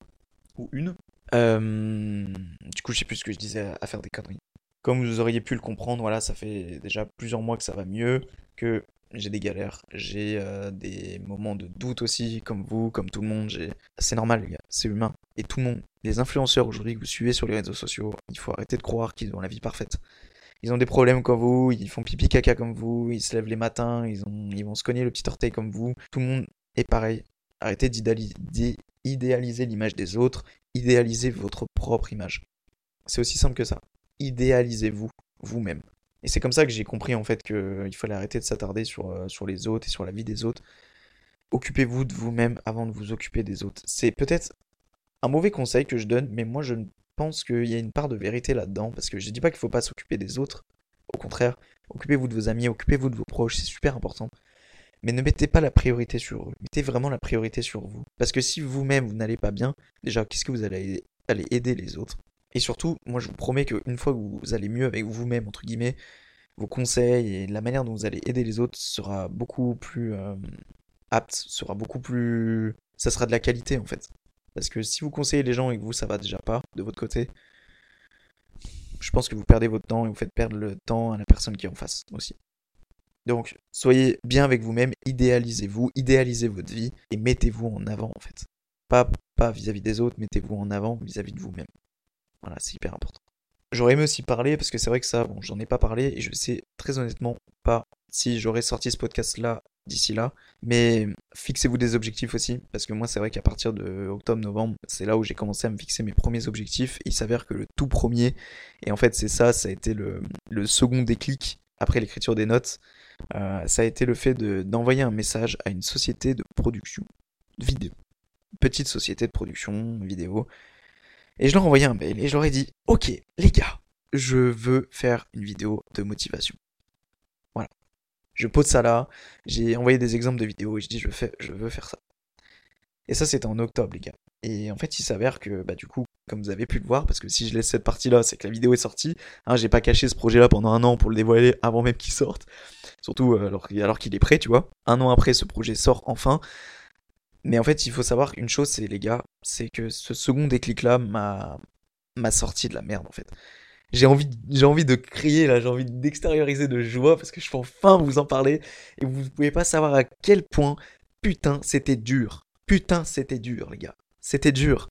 S1: ou une. Euh, du coup, je sais plus ce que je disais à faire des conneries. Comme vous auriez pu le comprendre, voilà, ça fait déjà plusieurs mois que ça va mieux, que j'ai des galères, j'ai euh, des moments de doute aussi, comme vous, comme tout le monde. C'est normal, les gars, c'est humain. Et tout le monde, les influenceurs aujourd'hui que vous suivez sur les réseaux sociaux, il faut arrêter de croire qu'ils ont la vie parfaite. Ils ont des problèmes comme vous, ils font pipi caca comme vous, ils se lèvent les matins, ils, ont, ils vont se cogner le petit orteil comme vous. Tout le monde est pareil. Arrêtez d'idéaliser l'image des autres, idéalisez votre propre image. C'est aussi simple que ça. Idéalisez-vous vous-même. Et c'est comme ça que j'ai compris en fait qu'il fallait arrêter de s'attarder sur, euh, sur les autres et sur la vie des autres. Occupez-vous de vous-même avant de vous occuper des autres. C'est peut-être un mauvais conseil que je donne, mais moi je pense qu'il y a une part de vérité là-dedans, parce que je dis pas qu'il faut pas s'occuper des autres. Au contraire, occupez-vous de vos amis, occupez-vous de vos proches, c'est super important. Mais ne mettez pas la priorité sur eux. Mettez vraiment la priorité sur vous. Parce que si vous-même, vous, n'allez pas bien, déjà, qu'est-ce que vous allez, aider? Les autres Et surtout, moi, je vous promets qu'une fois que vous allez mieux avec vous-même, entre guillemets, vos conseils et la manière dont vous allez aider les autres sera beaucoup plus euh, apte, sera beaucoup plus... Ça sera de la qualité, en fait. Parce que si vous conseillez les gens et que vous, ça va déjà pas, de votre côté, je pense que vous perdez votre temps et vous faites perdre le temps à la personne qui est en face aussi. Donc, soyez bien avec vous-même, idéalisez-vous, idéalisez votre vie et mettez-vous en avant en fait. Pas pas vis-à-vis des autres, mettez-vous en avant vis-à-vis de vous-même. Voilà, c'est hyper important. J'aurais aimé aussi parler parce que c'est vrai que ça, bon, j'en ai pas parlé et je sais très honnêtement pas si j'aurais sorti ce podcast là d'ici là. Mais fixez-vous des objectifs aussi, parce que moi c'est vrai qu'à partir de octobre-novembre, c'est là où j'ai commencé à me fixer mes premiers objectifs. il s'avère que le tout premier, et en fait c'est ça, ça a été le, second déclic après l'écriture des notes, euh, ça a été le fait d'envoyer un message à une société de production vidéo. Petite société de production vidéo. Et je leur ai envoyé un mail et je leur ai dit Ok, les gars, je veux faire une vidéo de motivation. Je pose ça là, j'ai envoyé des exemples de vidéos et je dis je, veux faire ça. Et ça, c'était en octobre, les gars. Et en fait, il s'avère que, bah, du coup, comme vous avez pu le voir, parce que si je laisse cette partie-là, c'est que la vidéo est sortie. Hein, j'ai pas caché ce projet-là pendant un an pour le dévoiler avant même qu'il sorte. Surtout euh, alors, alors qu'il est prêt, tu vois. Un an après, ce projet sort enfin. Mais en fait, il faut savoir une chose, c'est les gars, c'est que ce second déclic-là m'a sorti de la merde, en fait. J'ai envie, de crier là, j'ai envie d'extérioriser de joie parce que je peux enfin vous en parler et vous pouvez pas savoir à quel point putain c'était dur. Putain c'était dur les gars. C'était dur.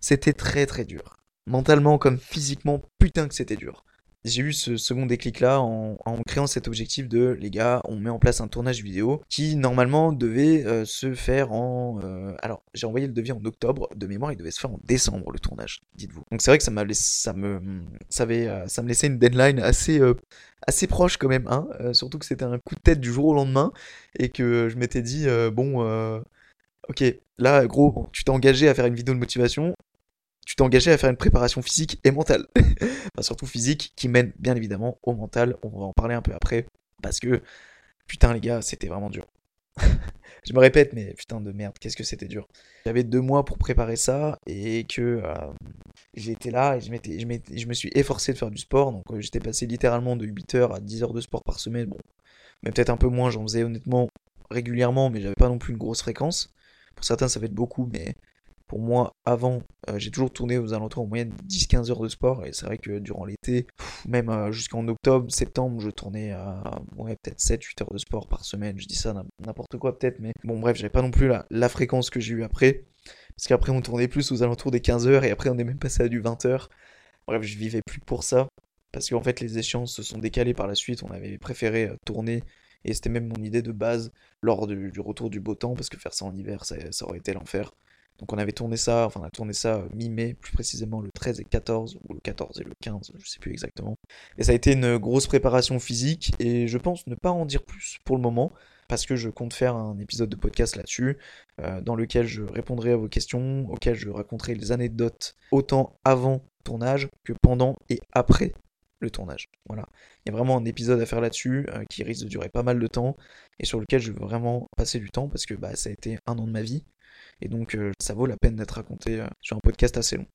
S1: C'était très très dur. Mentalement comme physiquement, putain que c'était dur j'ai eu ce second déclic là en, créant cet objectif de les gars, on met en place un tournage vidéo qui normalement devait euh, se faire en. Euh, alors j'ai envoyé le devis en octobre, de mémoire il devait se faire en décembre le tournage, dites-vous. Donc c'est vrai que ça m'a ça me ça, avait, euh, ça me laissait une deadline assez assez proche quand même, hein, surtout que c'était un coup de tête du jour au lendemain et que je m'étais dit bon. Ok, là, gros, tu t'es engagé à faire une vidéo de motivation tu t'es engagé à faire une préparation physique et mentale. enfin, surtout physique, qui mène bien évidemment au mental. On va en parler un peu après. Parce que, putain, les gars, c'était vraiment dur. je me répète, mais putain de merde, qu'est-ce que c'était dur. J'avais deux mois pour préparer ça et que euh, j'étais là et je, je, me suis efforcé de faire du sport. Donc euh, j'étais passé littéralement de 8 heures à 10 heures de sport par semaine. Bon, mais peut-être un peu moins, j'en faisais honnêtement régulièrement, mais j'avais pas non plus une grosse fréquence. Pour certains, ça va être beaucoup, mais pour moi, avant, euh, j'ai toujours tourné aux alentours en moyenne 10-15 heures de sport. Et c'est vrai que durant l'été, même euh, jusqu'en octobre, septembre, je tournais à ouais, peut-être 7-8 heures de sport par semaine. Je dis ça n'importe quoi peut-être, mais bon, bref, j'avais pas non plus la, fréquence que j'ai eu après. Parce qu'après, on tournait plus aux alentours des 15 heures et après, on est même passé à du 20 heures. Bref, je vivais plus pour ça. Parce qu'en fait, les échéances se sont décalées par la suite. On avait préféré euh, tourner et c'était même mon idée de base lors du, retour du beau temps, parce que faire ça en hiver, ça aurait été l'enfer. Donc on avait tourné ça, enfin on a tourné ça euh, mi-mai, plus précisément le 13 et 14, ou le 14 et le 15, je sais plus exactement. Et ça a été une grosse préparation physique, et je pense ne pas en dire plus pour le moment, parce que je compte faire un épisode de podcast là-dessus, euh, dans lequel je répondrai à vos questions, auquel je raconterai les anecdotes autant avant le tournage que pendant et après le tournage. Voilà. Il y a vraiment un épisode à faire là-dessus euh, qui risque de durer pas mal de temps et sur lequel je veux vraiment passer du temps parce que bah, ça a été un an de ma vie et donc euh, ça vaut la peine d'être raconté euh, sur un podcast assez long.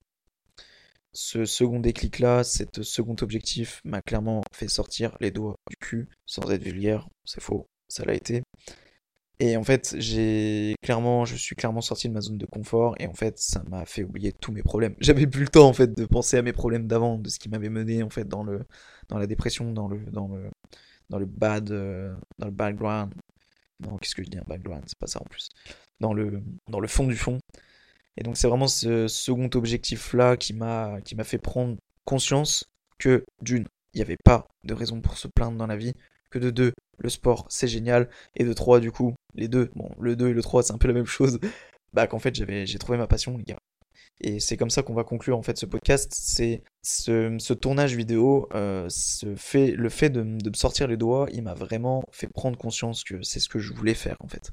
S1: Ce second déclic-là, cet second objectif m'a clairement fait sortir les doigts du cul, sans être vulgaire, c'est faux, ça l'a été. Et en fait, j'ai clairement, je suis clairement sorti de ma zone de confort et en fait, ça m'a fait oublier tous mes problèmes. J'avais plus le temps en fait de penser à mes problèmes d'avant, de ce qui m'avait mené en fait dans le, dans la dépression, dans le, dans le, dans le bad, euh, dans le background. Non, qu'est-ce que je dis un background C'est pas ça en plus dans le, dans le fond du fond. Et donc c'est vraiment ce second objectif-là qui m'a fait prendre conscience que d'une, il n'y avait pas de raison pour se plaindre dans la vie, que de deux, le sport c'est génial, et de trois, du coup, les deux, bon, le 2 et le 3 c'est un peu la même chose, bah qu'en fait j'ai trouvé ma passion, les gars. Et c'est comme ça qu'on va conclure en fait ce podcast. C'est ce, ce, tournage vidéo, euh, ce fait, le fait de, me sortir les doigts, il m'a vraiment fait prendre conscience que c'est ce que je voulais faire en fait.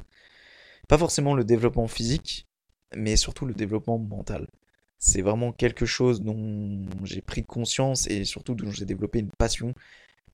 S1: Pas forcément le développement physique, mais surtout le développement mental. C'est vraiment quelque chose dont j'ai pris conscience et surtout dont j'ai développé une passion.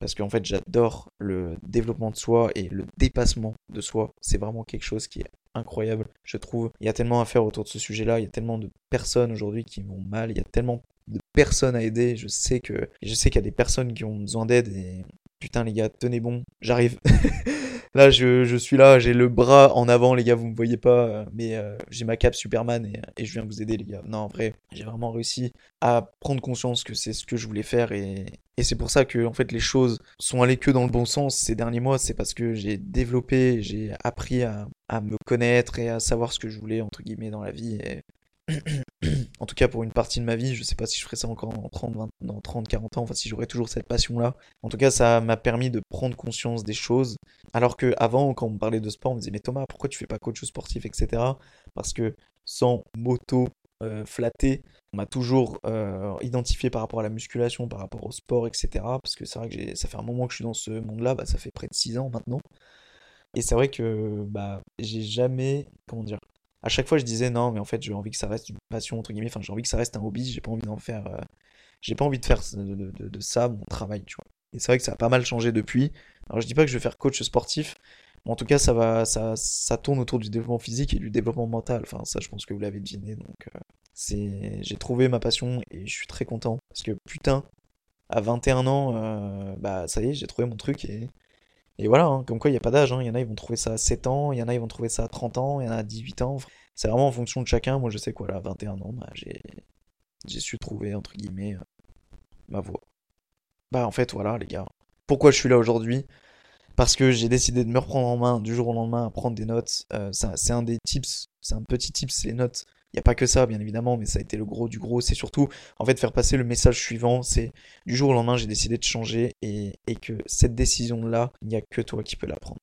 S1: Parce qu'en fait, j'adore le développement de soi et le dépassement de soi. C'est vraiment quelque chose qui est incroyable, je trouve. Il y a tellement à faire autour de ce sujet-là. Il y a tellement de personnes aujourd'hui qui vont mal. Il y a tellement de personnes à aider. Je sais que je sais qu'il y a des personnes qui ont besoin d'aide et putain les gars, tenez bon, j'arrive. Là, je, suis là, j'ai le bras en avant, les gars, vous me voyez pas, euh, mais euh, j'ai ma cape Superman et, je viens vous aider, les gars. Non, en vrai, j'ai vraiment réussi à prendre conscience que c'est ce que je voulais faire et, c'est pour ça que en fait les choses sont allées que dans le bon sens ces derniers mois. C'est parce que j'ai développé, j'ai appris à, à, me connaître et à savoir ce que je voulais entre guillemets dans la vie. En tout cas pour une partie de ma vie, je sais pas si je ferai ça encore dans 30, 20, dans 30, 40 ans, enfin si j'aurai toujours cette passion-là. En tout cas, ça m'a permis de prendre conscience des choses. Alors que avant, quand on me parlait de sport, on me disait mais Thomas, pourquoi tu fais pas coach sportif, etc. Parce que sans moto euh, on m'a toujours euh, identifié par rapport à la musculation, par rapport au sport, etc. Parce que c'est vrai que ça fait un moment que je suis dans ce monde-là, bah, ça fait près de 6 ans maintenant. Et c'est vrai que bah, j'ai jamais, comment dire, à chaque fois je disais non mais en fait j'ai envie que ça reste une passion entre guillemets enfin j'ai envie que ça reste un hobby j'ai pas envie d'en faire euh, j'ai pas envie de faire de, ça mon travail tu vois Et c'est vrai que ça a pas mal changé depuis. Alors je dis pas que je vais faire coach sportif, mais en tout cas ça va, ça, ça tourne autour du développement physique et du développement mental. Enfin ça je pense que vous l'avez deviné. Donc euh, c'est, j'ai trouvé ma passion et je suis très content parce que putain, à 21 ans, euh, bah ça y est, j'ai trouvé mon truc et, et voilà, hein, comme quoi il n'y a pas d'âge. Hein. Il y en a ils vont trouver ça à 7 ans, il y en a ils vont trouver ça à 30 ans, il y en a à 18 ans. C'est vraiment en fonction de chacun. Moi je sais quoi là, à 21 ans, bah, j'ai, su trouver entre guillemets euh, ma voie. Bah en fait voilà les gars. Pourquoi je suis là aujourd'hui? Parce que j'ai décidé de me reprendre en main du jour au lendemain à prendre des notes. Euh, c'est un des tips, c'est un petit tips, les notes. Il n'y a pas que ça, bien évidemment, mais ça a été le gros du gros. C'est surtout, en fait, faire passer le message suivant. C'est du jour au lendemain, j'ai décidé de changer et, que cette décision-là, il n'y a que toi qui peux la prendre.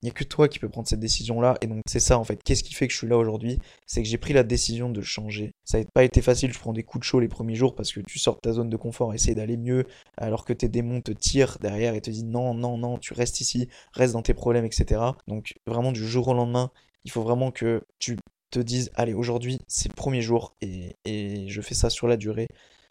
S1: Il n'y a que toi qui peux prendre cette décision-là. Et donc, c'est ça, en fait. Qu'est-ce qui fait que je suis là aujourd'hui? C'est que j'ai pris la décision de changer. Ça n'a pas été facile. Je prends des coups de chaud les premiers jours parce que tu sors de ta zone de confort, essayer d'aller mieux, alors que tes démons te tirent derrière et te disent non, non, non, tu restes ici, reste dans tes problèmes, etc. Donc, vraiment, du jour au lendemain, il faut vraiment que tu te dises allez, aujourd'hui, c'est le premier jour et, et je fais ça sur la durée.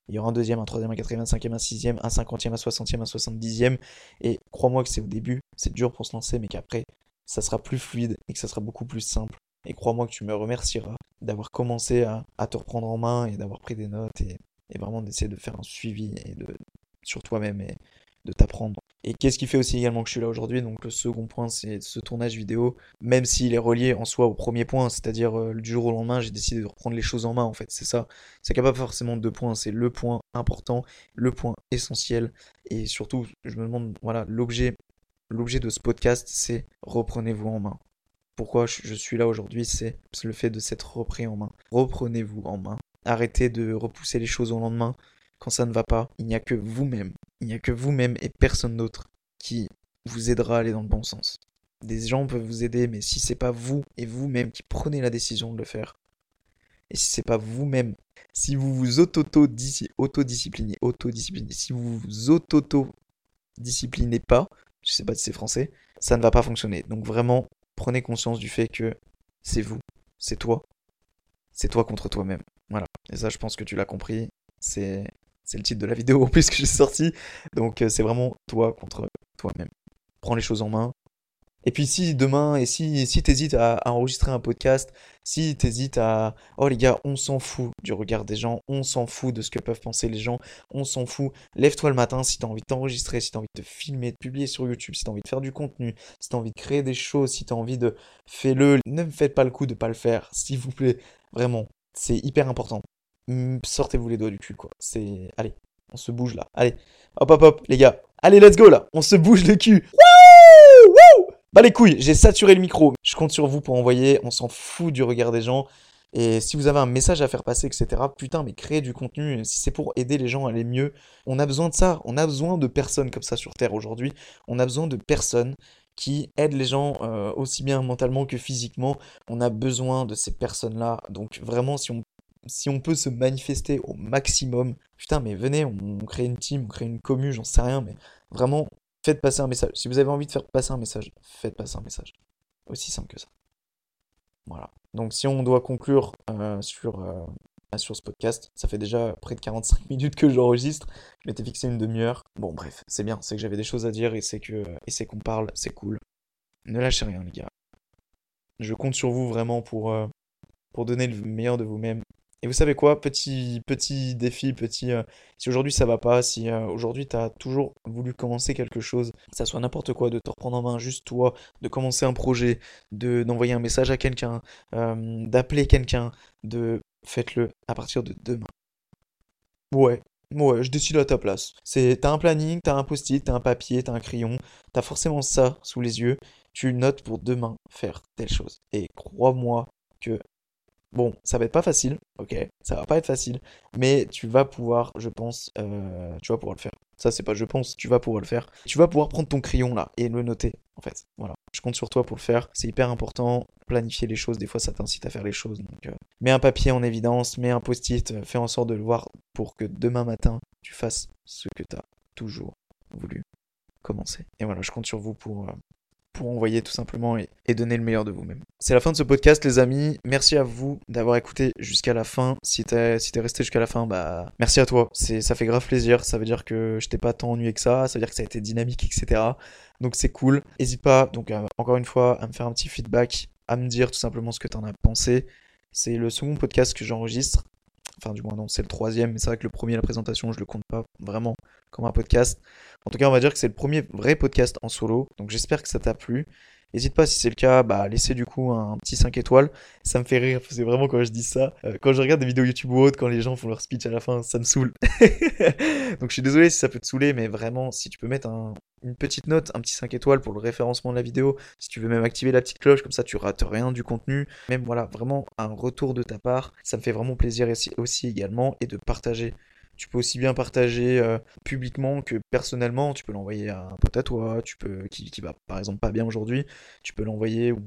S1: Il y aura un deuxième, un troisième, un quatrième, un cinquième, un sixième, un cinquantième, un soixantième, un soixante-dixième. Et crois-moi que c'est au début, c'est dur pour se lancer, mais qu'après, ça sera plus fluide et que ça sera beaucoup plus simple. Et crois-moi que tu me remercieras d'avoir commencé à, te reprendre en main et d'avoir pris des notes et, et vraiment d'essayer de faire un suivi et de, sur toi-même et de t'apprendre. Et qu'est-ce qui fait aussi également que je suis là aujourd'hui Donc le second point, c'est ce tournage vidéo, même s'il est relié en soi au premier point, c'est-à-dire euh, du jour au lendemain, j'ai décidé de reprendre les choses en main en fait, c'est ça. C'est qu'il n'y a pas forcément deux points, c'est le point important, le point essentiel, et surtout, je me demande, voilà, l'objet, l'objet de ce podcast, c'est reprenez-vous en main. Pourquoi je suis là aujourd'hui, c'est le fait de s'être repris en main. Reprenez-vous en main. Arrêtez de repousser les choses au lendemain quand ça ne va pas. Il n'y a que vous-même il n'y a que vous-même et personne d'autre qui vous aidera à aller dans le bon sens. Des gens peuvent vous aider, mais si c'est pas vous et vous-même qui prenez la décision de le faire, et si c'est pas vous-même, si vous vous auto-disciplinez, auto-disciplinez, si vous vous auto-disciplinez pas, je sais pas si c'est français, ça ne va pas fonctionner. Donc vraiment, prenez conscience du fait que c'est vous, c'est toi, c'est toi contre toi-même. Voilà. Et ça, je pense que tu l'as compris. C'est c'est le titre de la vidéo en plus que j'ai sorti. Donc euh, c'est vraiment toi contre toi-même. Prends les choses en main. Et puis si demain, et si, si t'hésites à, enregistrer un podcast, si t'hésites à... Oh les gars, on s'en fout du regard des gens, on s'en fout de ce que peuvent penser les gens, on s'en fout. Lève-toi le matin si t'as envie de t'enregistrer, si t'as envie de te filmer, de publier sur YouTube, si t'as envie de faire du contenu, si t'as envie de créer des choses, si t'as envie de... Fais-le, ne me faites pas le coup de pas le faire, s'il vous plaît. Vraiment, c'est hyper important. Sortez-vous les doigts du cul, quoi. C'est. Allez, on se bouge là. Allez, hop, hop, hop, les gars. Allez, let's go là. On se bouge le cul. Wouh Wouh Bah les couilles, j'ai saturé le micro. Je compte sur vous pour envoyer. On s'en fout du regard des gens. Et si vous avez un message à faire passer, etc., putain, mais créez du contenu. Si c'est pour aider les gens à aller mieux, on a besoin de ça. On a besoin de personnes comme ça sur Terre aujourd'hui. On a besoin de personnes qui aident les gens euh, aussi bien mentalement que physiquement. On a besoin de ces personnes-là. Donc vraiment, si on si on peut se manifester au maximum, putain, mais venez, on, crée une team, on crée une commu, j'en sais rien, mais vraiment, faites passer un message. Si vous avez envie de faire passer un message, faites passer un message. Aussi simple que ça. Voilà. Donc si on doit conclure euh, sur, euh, sur ce podcast, ça fait déjà près de 45 minutes que j'enregistre. Je m'étais fixé une demi-heure. Bon bref, c'est bien, c'est que j'avais des choses à dire et c'est que c'est qu'on parle, c'est cool. Ne lâchez rien les gars. Je compte sur vous vraiment pour, euh, pour donner le meilleur de vous-même et vous savez quoi, petit, petit défi, petit. Euh, si aujourd'hui ça va pas, si euh, aujourd'hui tu as toujours voulu commencer quelque chose, que ça soit n'importe quoi, de te reprendre en main juste toi, de commencer un projet, de d'envoyer un message à quelqu'un, euh, d'appeler quelqu'un, de faites-le à partir de demain. Ouais, ouais, je décide à ta place. T'as un planning, t'as un post-it, t'as un papier, t'as un crayon, t'as forcément ça sous les yeux. Tu notes pour demain faire telle chose. Et crois-moi que Bon, ça va être pas facile, ok, ça va pas être facile, mais tu vas pouvoir, je pense, euh, tu vas pouvoir le faire. Ça, c'est pas je pense, tu vas pouvoir le faire. Tu vas pouvoir prendre ton crayon là et le noter, en fait. Voilà, je compte sur toi pour le faire. C'est hyper important. Planifier les choses, des fois, ça t'incite à faire les choses. Donc, euh, mets un papier en évidence, mets un post-it, euh, fais en sorte de le voir pour que demain matin, tu fasses ce que tu as toujours voulu commencer. Et voilà, je compte sur vous pour, pour envoyer tout simplement et, donner le meilleur de vous-même. C'est la fin de ce podcast les amis, merci à vous d'avoir écouté jusqu'à la fin. Si t'es si resté jusqu'à la fin, bah merci à toi, ça fait grave plaisir, ça veut dire que je t'ai pas tant ennuyé que ça, ça veut dire que ça a été dynamique, etc. Donc c'est cool. N'hésite pas, donc euh, encore une fois, à me faire un petit feedback, à me dire tout simplement ce que t'en as pensé. C'est le second podcast que j'enregistre. Enfin, du moins, non, c'est le troisième, mais c'est vrai que le premier, la présentation, je le compte pas vraiment comme un podcast. En tout cas, on va dire que c'est le premier vrai podcast en solo. Donc j'espère que ça t'a plu. N'hésite pas, si c'est le cas, bah, laissez du coup un petit 5 étoiles. Ça me fait rire, c'est vraiment quand je dis ça. Euh, quand je regarde des vidéos YouTube ou autres, quand les gens font leur speech à la fin, ça me saoule. Donc je suis désolé si ça peut te saouler, mais vraiment, si tu peux mettre une petite note, un petit 5 étoiles pour le référencement de la vidéo, si tu veux même activer la petite cloche, comme ça tu rates rien du contenu. Même voilà, vraiment un retour de ta part, ça me fait vraiment plaisir aussi également, et de partager tu peux aussi bien partager euh, publiquement que personnellement. Tu peux l'envoyer à un pote à toi, tu peux, qui, va par exemple pas bien aujourd'hui. Tu peux l'envoyer ou,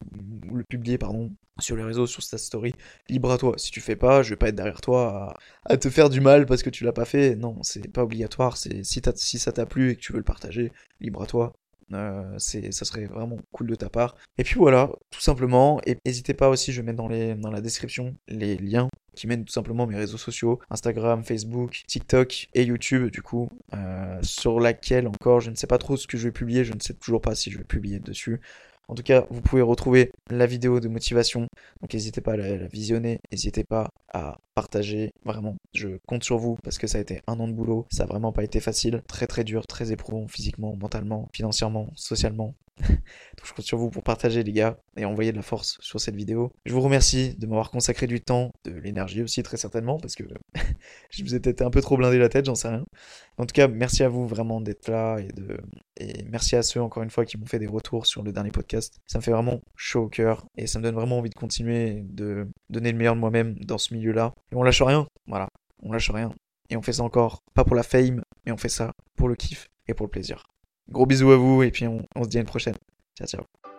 S1: le publier pardon, sur les réseaux, sur ta story. Libre à toi. Si tu fais pas, je vais pas être derrière toi à, te faire du mal parce que tu l'as pas fait. Non, c'est pas obligatoire. C'est si, ça t'a plu et que tu veux le partager, libre à toi. Euh, c'est, ça serait vraiment cool de ta part. Et puis voilà, tout simplement. Et n'hésitez pas aussi, je dans, les, dans la description les liens qui mènent tout simplement mes réseaux sociaux, Instagram, Facebook, TikTok et YouTube, du coup, euh, sur laquelle encore, je ne sais pas trop ce que je vais publier, je ne sais toujours pas si je vais publier dessus. En tout cas, vous pouvez retrouver la vidéo de motivation. Donc n'hésitez pas à la, visionner, n'hésitez pas à partager. Vraiment, je compte sur vous parce que ça a été un an de boulot. Ça n'a vraiment pas été facile, très très dur, très éprouvant physiquement, mentalement, financièrement, socialement. Je compte sur vous pour partager les gars et envoyer de la force sur cette vidéo. Je vous remercie de m'avoir consacré du temps, de l'énergie aussi très certainement parce que je vous ai peut-être un peu trop blindé la tête, j'en sais rien. En tout cas, merci à vous vraiment d'être là et de et merci à ceux encore une fois qui m'ont fait des retours sur le dernier podcast. Ça me fait vraiment chaud au cœur et ça me donne vraiment envie de continuer de donner le meilleur de moi-même dans ce milieu-là. Et on lâche rien, voilà, on lâche rien et on fait ça encore pas pour la fame, mais on fait ça pour le kiff et pour le plaisir. Gros bisous à vous et puis on, on se dit à une prochaine. Ciao ciao.